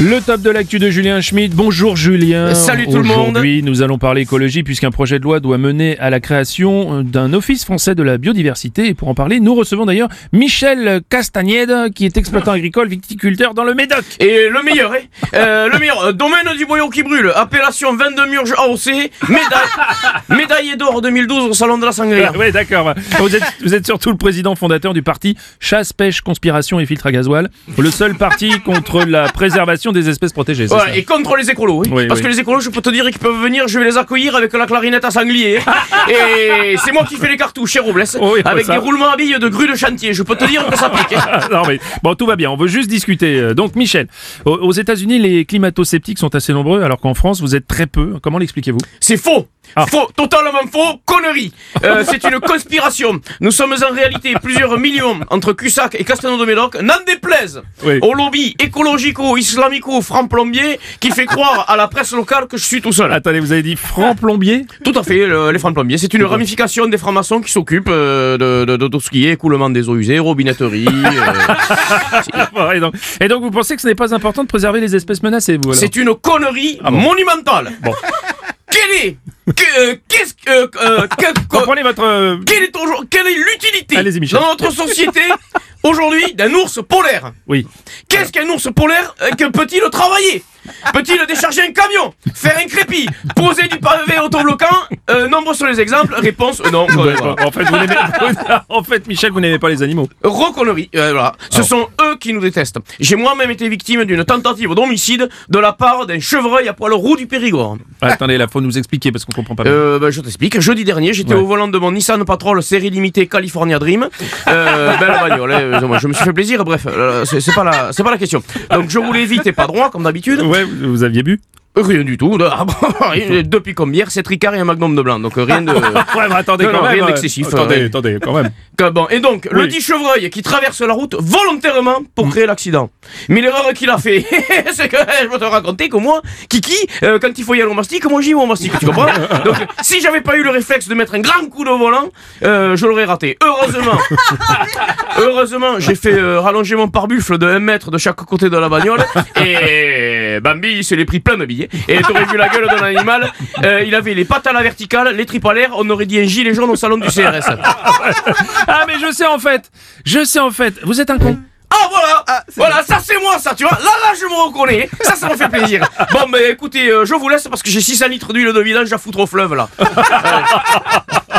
Le top de l'actu de Julien Schmidt. Bonjour Julien. Salut tout le monde. Aujourd'hui, nous allons parler écologie puisqu'un projet de loi doit mener à la création d'un office français de la biodiversité. Et pour en parler, nous recevons d'ailleurs Michel Castagnède, qui est exploitant agricole viticulteur dans le Médoc. Et le meilleur, hein euh, le meilleur, domaine du boyau qui brûle, appellation 22 murges AOC, médaille, médaillé d'or 2012 au salon de la sangria. oui, d'accord. Vous êtes, vous êtes surtout le président fondateur du parti Chasse, Pêche, Conspiration et Filtre à gasoil, le seul parti contre la préservation des espèces protégées. c'est Ouais, ça et contre les écolos, oui. Oui, parce oui. que les écolos, je peux te dire qu'ils peuvent venir, je vais les accueillir avec la clarinette à sanglier. et c'est moi qui fais les cartouches chez Robles, Oui, avec ça. des roulements à billes de grue de chantier. Je peux te dire que ça pique. hein. Non mais bon tout va bien, on veut juste discuter. Euh, Donc Michel, aux États-Unis les climato-sceptiques sont assez nombreux alors qu'en France vous êtes très peu. Comment l'expliquez-vous? C'est faux Ah. Faux, totalement faux, connerie Euh, C'est une conspiration. Nous sommes en réalité plusieurs millions entre Cussac et Castelnau de Médoc, n'en déplaise Oui. au lobby écologico-islamico-franc-plombier qui fait croire à la presse locale que je suis tout seul. Attendez, vous avez dit franc plombier Tout à fait, le- les francs-plombiers. C'est une ramification des francs-maçons qui s'occupent euh, de, de, de tout ce qui est écoulement des eaux usées, robinetterie. euh, et, donc, et donc vous pensez que ce n'est pas important de préserver les espèces menacées vous C'est une connerie bon monumentale. Bon. Quelle est Qu'est-ce que... euh, que- Comprenez votre... euh, Quelle est, aujourd'hui- quelle est l'utilité Allez-y, Michel. dans notre société aujourd'hui d'un ours polaire? Oui. Qu'est-ce qu'un ours polaire euh, Que peut-il travailler? Peut-il décharger un camion Faire un crépi Poser du pavé autobloquant euh, Nombreux sont les exemples. Réponse euh, non. Voilà. en, fait, vous n'aimez- en fait, Michel, vous n'aimez pas les animaux. Reconnerie, euh, voilà. Ce sont eux qui nous détestent. J'ai moi-même été victime d'une tentative d'homicide de la part d'un chevreuil à poil roux du Périgord. Attendez, là, faut nous expliquer parce qu'on comprend pas bien. Euh, bah, je t'explique. Jeudi dernier, j'étais Ouais. au volant de mon Nissan Patrol série limitée California Dream. Euh, belle bagnole. hein. Euh, Je me suis fait plaisir. Bref, euh, c'est c'est pas la, c'est pas la question. Donc je voulais vite et pas droit comme d'habitude. Ouais, vous, aviez bu? Rien du tout. Ah bon, Deux pics bière, sept ricards et un magnum de blanc. Donc euh, rien de. Ouais, mais attendez Non, quand non, même. rien euh, d'excessif, Attendez, euh, attendez, quand même. Bon, et donc, le dit chevreuil qui traverse la route volontairement pour créer l'accident. Mais l'erreur qu'il a fait, c'est que je vais te raconter que moi, Kiki, euh, quand il faut y aller au mastic, moi j'y vais au mastic, tu comprends? Donc, si j'avais pas eu le réflexe de mettre un grand coup de volant, euh, je l'aurais raté. Heureusement, heureusement, j'ai fait rallonger mon pare-buffle de 1 mètre de chaque côté de la bagnole et Bambi, il se l'est pris plein de billets. Et t'aurais vu la gueule d'un animal, euh, il avait les pattes à la verticale, les tripes à l'air, on aurait dit un gilet jaune au salon du CRS. Ah, mais je sais en fait. Je sais en fait. Vous êtes un con. Ah voilà, voilà, ça c'est moi ça, tu vois. Là là je me reconnais. Ça ça me fait plaisir. Bon ben écoutez, euh, je vous laisse parce que j'ai 600 litres d'huile de vidange à foutre au fleuve là.